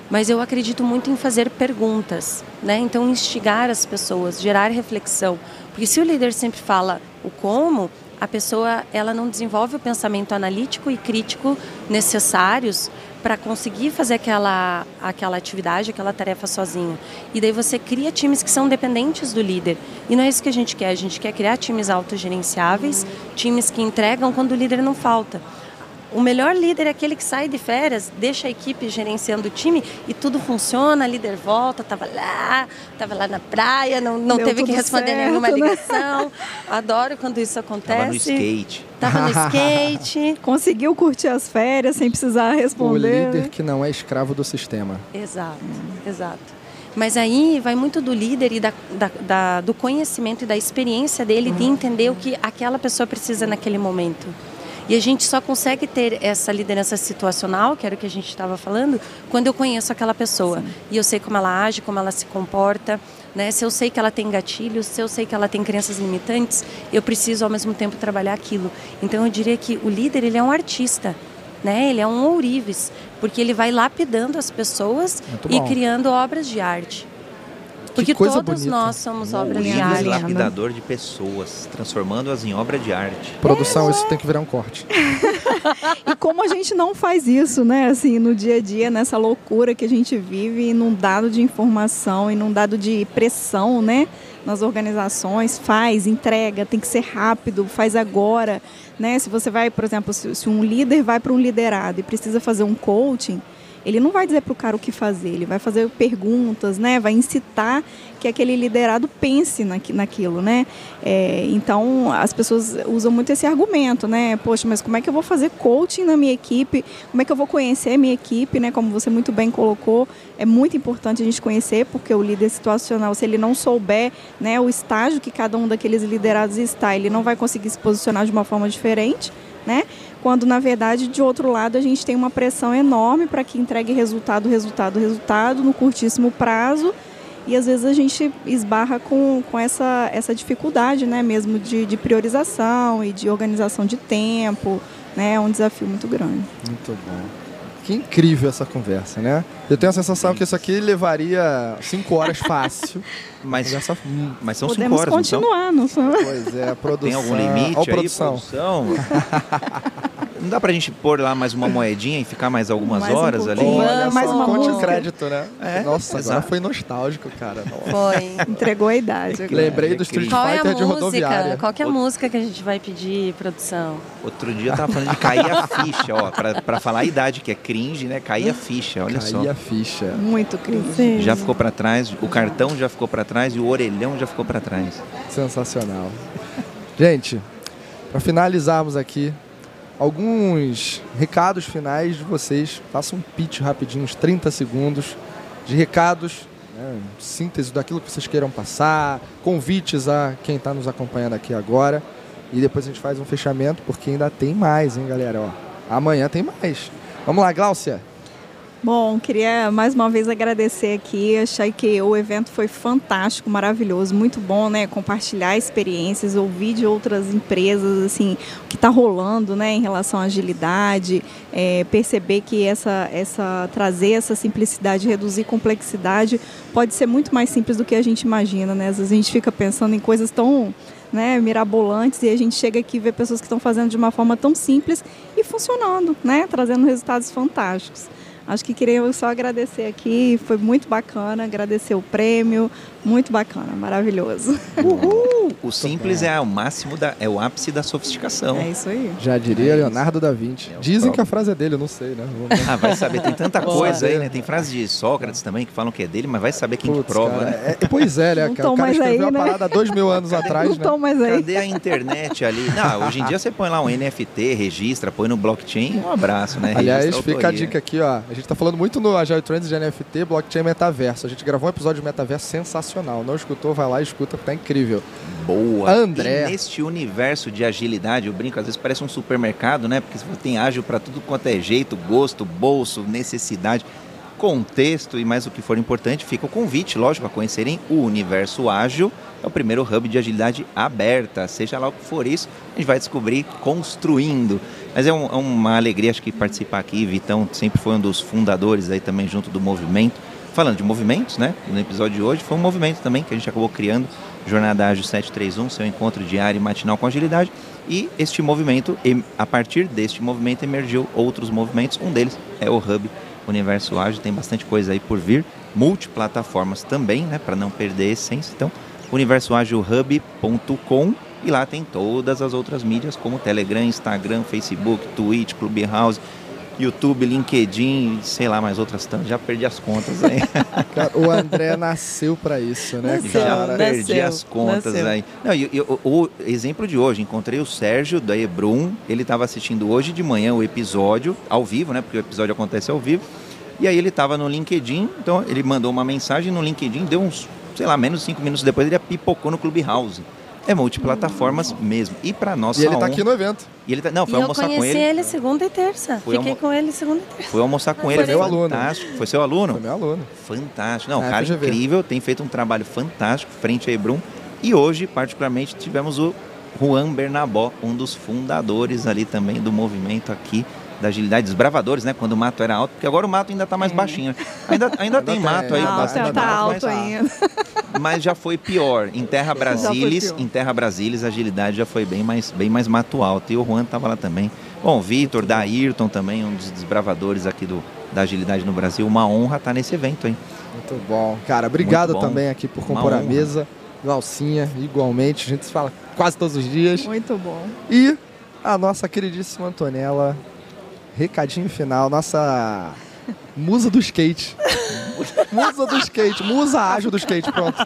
Speaker 2: Mas eu acredito muito em fazer perguntas, né? então instigar as pessoas, gerar reflexão. Porque se o líder sempre fala o como, a pessoa ela não desenvolve o pensamento analítico e crítico necessários para conseguir fazer aquela, aquela atividade, aquela tarefa sozinha. E daí você cria times que são dependentes do líder. E não é isso que a gente quer. A gente quer criar times autogerenciáveis, times que entregam quando o líder não falta. O melhor líder é aquele que sai de férias, deixa a equipe gerenciando o time e tudo funciona, a líder volta, estava lá, estava lá na praia, não, não teve que responder certo, nenhuma né? ligação. Né? Adoro quando isso acontece. Tava
Speaker 4: no skate.
Speaker 2: Tava no skate.
Speaker 3: Conseguiu curtir as férias sem precisar responder.
Speaker 1: O líder que não é escravo do sistema.
Speaker 2: Exato, exato. Mas aí vai muito do líder e da, da, da, do conhecimento e da experiência dele de entender o que aquela pessoa precisa naquele momento. E a gente só consegue ter essa liderança situacional, que era o que a gente estava falando, quando eu conheço aquela pessoa. Sim. E eu sei como ela age, como ela se comporta. Né? Se eu sei que ela tem gatilhos, se eu sei que ela tem crenças limitantes, eu preciso ao mesmo tempo trabalhar aquilo. Então eu diria que o líder ele é um artista. Né? Ele é um ourives, porque ele vai lapidando as pessoas e criando obras de arte. Porque todos bonita. nós somos obras de arte.
Speaker 4: lapidador de pessoas, transformando-as em obra de arte.
Speaker 1: Produção, é. isso tem que virar um corte.
Speaker 3: e como a gente não faz isso, né, assim, no dia a dia, nessa loucura que a gente vive, inundado de informação, inundado de pressão, né, nas organizações, faz, entrega, tem que ser rápido, faz agora, né? Se você vai, por exemplo, se, se um líder vai para um liderado e precisa fazer um coaching, ele não vai dizer para o cara o que fazer, ele vai fazer perguntas, né? vai incitar que aquele liderado pense naquilo. Né? É, então, as pessoas usam muito esse argumento, né? Poxa, mas como é que eu vou fazer coaching na minha equipe? Como é que eu vou conhecer a minha equipe? Né? Como você muito bem colocou, é muito importante a gente conhecer, porque o líder situacional, se ele não souber né, o estágio que cada um daqueles liderados está, ele não vai conseguir se posicionar de uma forma diferente. Né? Quando na verdade de outro lado a gente tem uma pressão enorme para que entregue resultado, resultado, resultado no curtíssimo prazo e às vezes a gente esbarra com, com essa, essa dificuldade né, mesmo de, de priorização e de organização de tempo, né, é um desafio muito grande.
Speaker 1: Muito bom. Que incrível essa conversa, né? Eu tenho a sensação que isso aqui levaria cinco horas fácil.
Speaker 4: mas,
Speaker 1: essa...
Speaker 4: mas são
Speaker 3: Podemos
Speaker 4: cinco
Speaker 3: horas, continuar, não são?
Speaker 1: Pois é, a produção...
Speaker 4: Tem algum limite
Speaker 1: Ó,
Speaker 4: aí,
Speaker 1: produção?
Speaker 4: produção? Não dá pra gente pôr lá mais uma moedinha e ficar mais algumas
Speaker 3: mais
Speaker 4: horas
Speaker 3: um
Speaker 4: ali?
Speaker 1: Olha
Speaker 3: mais uma
Speaker 1: conte
Speaker 3: música.
Speaker 1: crédito, né?
Speaker 4: É,
Speaker 1: Nossa,
Speaker 4: exato.
Speaker 1: agora foi nostálgico, cara. Nossa.
Speaker 2: Foi.
Speaker 3: Entregou a idade. agora.
Speaker 1: Lembrei do Street
Speaker 2: Qual é a
Speaker 1: Fighter de
Speaker 2: música?
Speaker 1: rodoviária.
Speaker 2: Qual que é a música que a gente vai pedir, produção?
Speaker 4: Outro dia eu tava falando de cair a ficha, ó. Pra, pra falar a idade, que é cringe, né? Cair a ficha, olha só.
Speaker 1: Caía a ficha.
Speaker 3: Muito crise.
Speaker 4: Já ficou pra trás, o cartão já ficou pra trás e o orelhão já ficou pra trás.
Speaker 1: Sensacional. Gente, para finalizarmos aqui, alguns recados finais de vocês. Faça um pitch rapidinho, uns 30 segundos de recados, né, síntese daquilo que vocês queiram passar, convites a quem está nos acompanhando aqui agora. E depois a gente faz um fechamento, porque ainda tem mais, hein, galera? Ó, amanhã tem mais. Vamos lá, Gláucia.
Speaker 3: Bom, queria mais uma vez agradecer aqui. Achei que o evento foi fantástico, maravilhoso, muito bom, né? Compartilhar experiências, ouvir de outras empresas, assim, o que está rolando, né? Em relação à agilidade, é, perceber que essa, essa trazer essa simplicidade, reduzir complexidade, pode ser muito mais simples do que a gente imagina, né? Às vezes a gente fica pensando em coisas tão né, mirabolantes e a gente chega aqui e vê pessoas que estão fazendo de uma forma tão simples e funcionando, né? Trazendo resultados fantásticos. Acho que queria só agradecer aqui, foi muito bacana, agradecer o prêmio, muito bacana, maravilhoso.
Speaker 4: Uhul! O simples é o máximo da, é o ápice da sofisticação.
Speaker 3: É isso aí.
Speaker 1: Já diria
Speaker 4: É
Speaker 1: Leonardo da Vinci.
Speaker 4: É
Speaker 1: Dizem que a frase é dele, eu não sei, né? Vamos-
Speaker 4: Ah, vai saber, tem tanta coisa aí, né? Tem frases de Sócrates também que falam que é dele, mas vai saber quem que
Speaker 1: Putz,
Speaker 4: prova,
Speaker 1: cara,
Speaker 4: né?
Speaker 1: é- pois é, né,
Speaker 3: Não
Speaker 1: cara? O
Speaker 3: tão
Speaker 1: cara
Speaker 3: mais
Speaker 1: escreveu
Speaker 3: aí,
Speaker 1: a
Speaker 3: né?
Speaker 1: parada há dois mil anos atrás,
Speaker 3: Não
Speaker 1: né?
Speaker 3: estão mais aí.
Speaker 4: Cadê a internet ali? Não, hoje em dia você põe lá um NFT, registra, põe no blockchain, um abraço, né?
Speaker 1: Aliás, fica a dica aqui, ó. A gente tá falando muito no Agile Trends de NFT, blockchain metaverso. A gente gravou um episódio de metaverso sensacional. Não escutou, vai lá e escuta, porque tá incrível.
Speaker 4: Boa.
Speaker 1: André.
Speaker 4: E neste universo de agilidade, eu brinco, às vezes parece um supermercado, né? Porque você tem ágil para tudo quanto é jeito, gosto, bolso, necessidade, contexto e mais o que for importante, fica o convite, lógico, a conhecerem o Universo Ágil. É o primeiro hub de agilidade aberta, seja lá o que for isso, a gente vai descobrir construindo. Mas é, um- é uma alegria, acho que participar aqui. Vitão sempre foi um dos fundadores aí também junto do movimento. Falando de movimentos, né? No episódio de hoje foi um movimento também que a gente acabou criando, Jornada Ágil 731, seu encontro diário e matinal com agilidade. E este movimento, a partir deste movimento, emergiu outros movimentos. Um deles é o Hub Universo Ágil, tem bastante coisa aí por vir. Multiplataformas também, né? Para não perder a essência. Então, universoagilhub.com e lá tem todas as outras mídias como Telegram, Instagram, Facebook, Twitch, Clubhouse, YouTube, LinkedIn, sei lá, mais outras tantas. Já perdi as contas aí.
Speaker 1: Cara, o André nasceu pra isso, né,
Speaker 2: Nasceu,
Speaker 4: Já
Speaker 1: cara?
Speaker 2: né?
Speaker 4: perdi
Speaker 2: Nasceu,
Speaker 4: as contas
Speaker 2: nasceu.
Speaker 4: aí. Não, e, e o, exemplo de hoje, encontrei o Sérgio da Ebrum, ele estava assistindo hoje de manhã o episódio, ao vivo, né? Porque o episódio acontece ao vivo. E aí ele estava no LinkedIn, então ele mandou uma mensagem no LinkedIn, deu uns, sei lá, menos de cinco minutos depois ele pipocou no Clubhouse. É multiplataformas mesmo. E para nossa
Speaker 1: E ele tá
Speaker 4: honra-
Speaker 1: aqui no evento.
Speaker 4: E ele tá, não,
Speaker 2: E
Speaker 4: foi
Speaker 2: eu
Speaker 4: almoçar com
Speaker 2: conheci
Speaker 4: ele.
Speaker 2: ele segunda e terça.
Speaker 4: Fui
Speaker 2: Fiquei
Speaker 4: almo-
Speaker 2: com ele segunda e terça.
Speaker 4: Fui almoçar com
Speaker 2: Foi
Speaker 4: ele,
Speaker 1: meu aluno.
Speaker 4: fantástico. Foi seu aluno?
Speaker 1: Foi meu aluno.
Speaker 4: Fantástico. Não,
Speaker 1: Ah,
Speaker 4: cara incrível, tem feito um trabalho fantástico frente a Ebrum. E hoje, particularmente, tivemos o Juan Bernabó, um dos fundadores ali também do movimento aqui da agilidade, dos bravadores, né? Quando o mato era alto, porque agora o mato ainda está mais
Speaker 3: É.
Speaker 4: baixinho. Ainda, ainda tem
Speaker 1: tem,
Speaker 4: mato aí,
Speaker 3: Não,
Speaker 4: bastante
Speaker 3: tá, tá
Speaker 4: mato,
Speaker 3: alto
Speaker 4: mas,
Speaker 3: ainda.
Speaker 4: mas já foi pior. Em Terra Brasilis, em Terra Brasilis, a agilidade já foi bem mais, bem mais mato alto. E o Juan estava lá também. Bom, o Vitor, da Ayrton também, um dos desbravadores aqui do, da agilidade no Brasil. Uma honra estar nesse evento, hein?
Speaker 1: Muito bom. Cara, obrigado
Speaker 4: bom.
Speaker 1: também aqui por compor a mesa. Valsinha, igualmente. A gente se fala quase todos os dias.
Speaker 3: Muito bom.
Speaker 1: E a nossa queridíssima Antonella, recadinho final, nossa musa do skate. musa do skate, musa ágil do skate, pronto.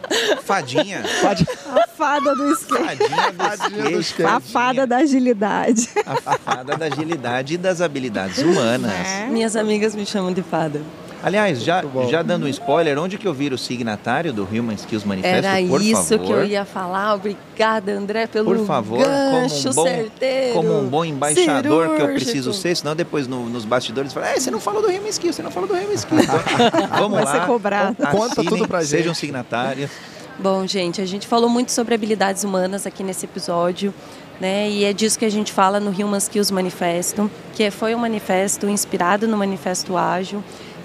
Speaker 4: Fadinha.
Speaker 1: Pode...
Speaker 3: A fada do skate.
Speaker 4: Fadinha do
Speaker 1: Fadinha do
Speaker 4: skate.
Speaker 3: A fada da agilidade.
Speaker 4: A fada da agilidade e das habilidades humanas.
Speaker 3: Né?
Speaker 2: Minhas amigas me chamam de fada.
Speaker 4: Aliás, já, já dando um spoiler, onde que eu viro o signatário do Human Skills Manifesto,
Speaker 2: Era
Speaker 4: por
Speaker 2: isso
Speaker 4: favor?
Speaker 2: que eu ia falar. Obrigada, André, pelo
Speaker 4: Por favor,
Speaker 2: gancho
Speaker 4: como um bom,
Speaker 2: certeiro.
Speaker 4: como um bom embaixador que eu
Speaker 2: cirúrgico.
Speaker 4: preciso ser, senão depois no- nos bastidores fala, é, você não falou do Human Skills, você não falou do Human Skills. Vamos
Speaker 3: Vai
Speaker 4: lá.
Speaker 3: ser cobrado.
Speaker 1: Conta
Speaker 4: assinem,
Speaker 1: tudo pra gente.
Speaker 4: Sejam signatários.
Speaker 2: Bom, gente, a gente falou muito sobre habilidades humanas aqui nesse episódio, né? E é disso que a gente fala no Human Skills Manifesto, que foi um manifesto inspirado no Manifesto Ágil,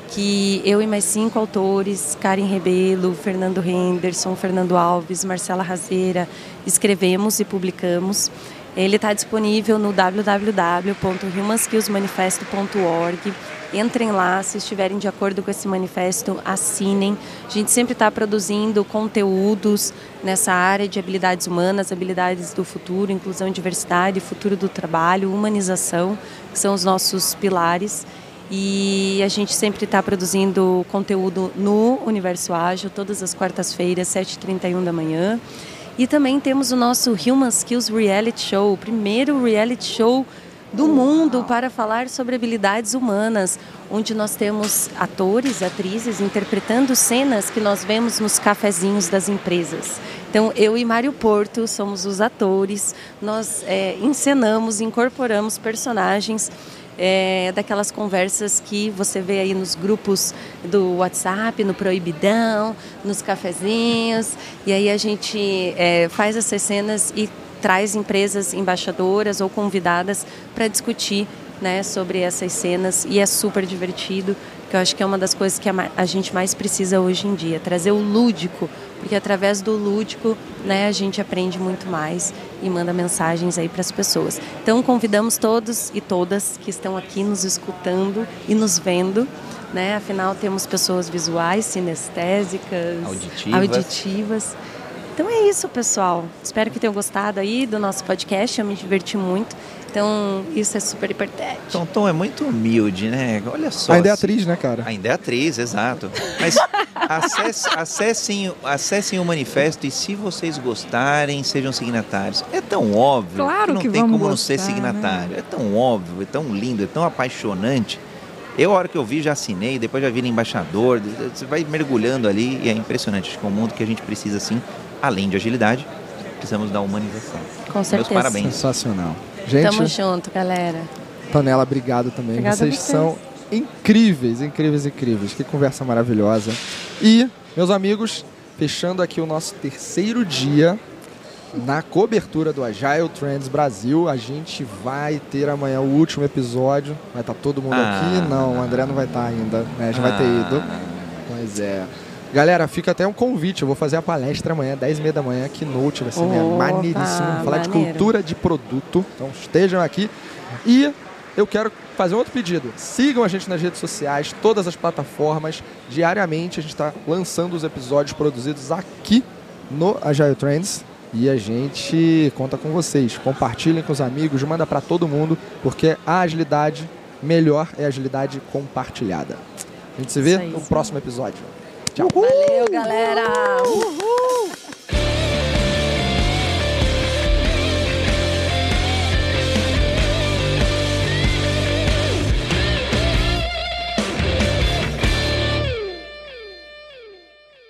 Speaker 2: que eu e mais cinco autores, Karen Rebelo, Fernando Henderson, Fernando Alves, Marcela Razeira, escrevemos e publicamos. Ele está disponível no www.humanskillsmanifesto.org. Entrem lá, se estiverem de acordo com esse manifesto, assinem. A gente sempre está produzindo conteúdos nessa área de habilidades humanas, habilidades do futuro, inclusão e diversidade, futuro do trabalho, humanização, que são os nossos pilares. E a gente sempre está produzindo conteúdo no Universo Ágil, todas as quartas-feiras, 7h31 da manhã. E também temos o nosso Human Skills Reality Show, o primeiro reality show do mundo para falar sobre habilidades humanas, onde nós temos atores, atrizes interpretando cenas que nós vemos nos cafezinhos das empresas. Então, eu e Mário Porto somos os atores, nós é, encenamos, incorporamos personagens é, daquelas conversas que você vê aí nos grupos do WhatsApp, no Proibidão, nos cafezinhos. E aí a gente é, faz essas cenas e traz empresas embaixadoras ou convidadas para discutir né, sobre essas cenas. E é super divertido, que eu acho que é uma das coisas que a, a gente mais precisa hoje em dia, trazer o lúdico, porque através do lúdico né, a gente aprende muito mais e manda mensagens aí para as pessoas. Então convidamos todos e todas que estão aqui nos escutando e nos vendo né? Afinal, temos pessoas visuais, sinestésicas,
Speaker 4: Auditivas.
Speaker 2: auditivas. Então é isso, pessoal. Espero que tenham gostado aí do nosso podcast. Eu me diverti muito. Então, isso é super importante.
Speaker 4: Tom Tom é muito humilde, né? Olha só.
Speaker 1: Ainda é atriz, né, cara?
Speaker 4: Ainda é atriz, exato. Mas acesse- acessem, acessem o manifesto e se vocês gostarem, sejam signatários. É tão óbvio
Speaker 3: Claro
Speaker 4: não
Speaker 3: que
Speaker 4: tem
Speaker 3: vamos
Speaker 4: como não ser
Speaker 3: gostar,
Speaker 4: signatário. É tão óbvio, é tão lindo, é tão apaixonante. Eu, a hora que eu vi, já assinei, depois já vira embaixador. Você vai mergulhando ali e é impressionante. Acho que é um mundo que a gente precisa, sim, além de agilidade, precisamos da humanização.
Speaker 2: Com
Speaker 4: Meus
Speaker 2: certeza.
Speaker 4: parabéns.
Speaker 1: Sensacional. Gente,
Speaker 2: Tamo junto, galera.
Speaker 1: Tonela, obrigado também.
Speaker 2: Obrigada
Speaker 1: vocês
Speaker 2: vocês.
Speaker 1: são incríveis, incríveis, incríveis. Que conversa maravilhosa. E, meus amigos, fechando aqui o nosso terceiro dia na cobertura do Agile Trends Brasil, a gente vai ter amanhã o último episódio. Vai estar todo mundo
Speaker 4: Ah.
Speaker 1: aqui? Não, o André não vai estar ainda. Né? Já vai ter
Speaker 4: Ah.
Speaker 1: ido. Pois é. Galera, fica até um convite. Eu vou fazer a palestra amanhã, 10 e meia da manhã, Keynote. Vai ser
Speaker 2: Opa,
Speaker 1: maneiríssimo. Vou falar de
Speaker 2: maneiro.
Speaker 1: cultura de produto. Então estejam aqui. E eu quero fazer um outro pedido. Sigam a gente nas redes sociais, todas as plataformas. Diariamente a gente está lançando os episódios produzidos aqui no Agile Trends. E a gente conta com vocês. Compartilhem com os amigos, manda para todo mundo, porque a agilidade melhor é a agilidade compartilhada. A gente se vê
Speaker 2: aí.
Speaker 1: no próximo episódio. Tchau.
Speaker 2: Valeu, galera. Uhul.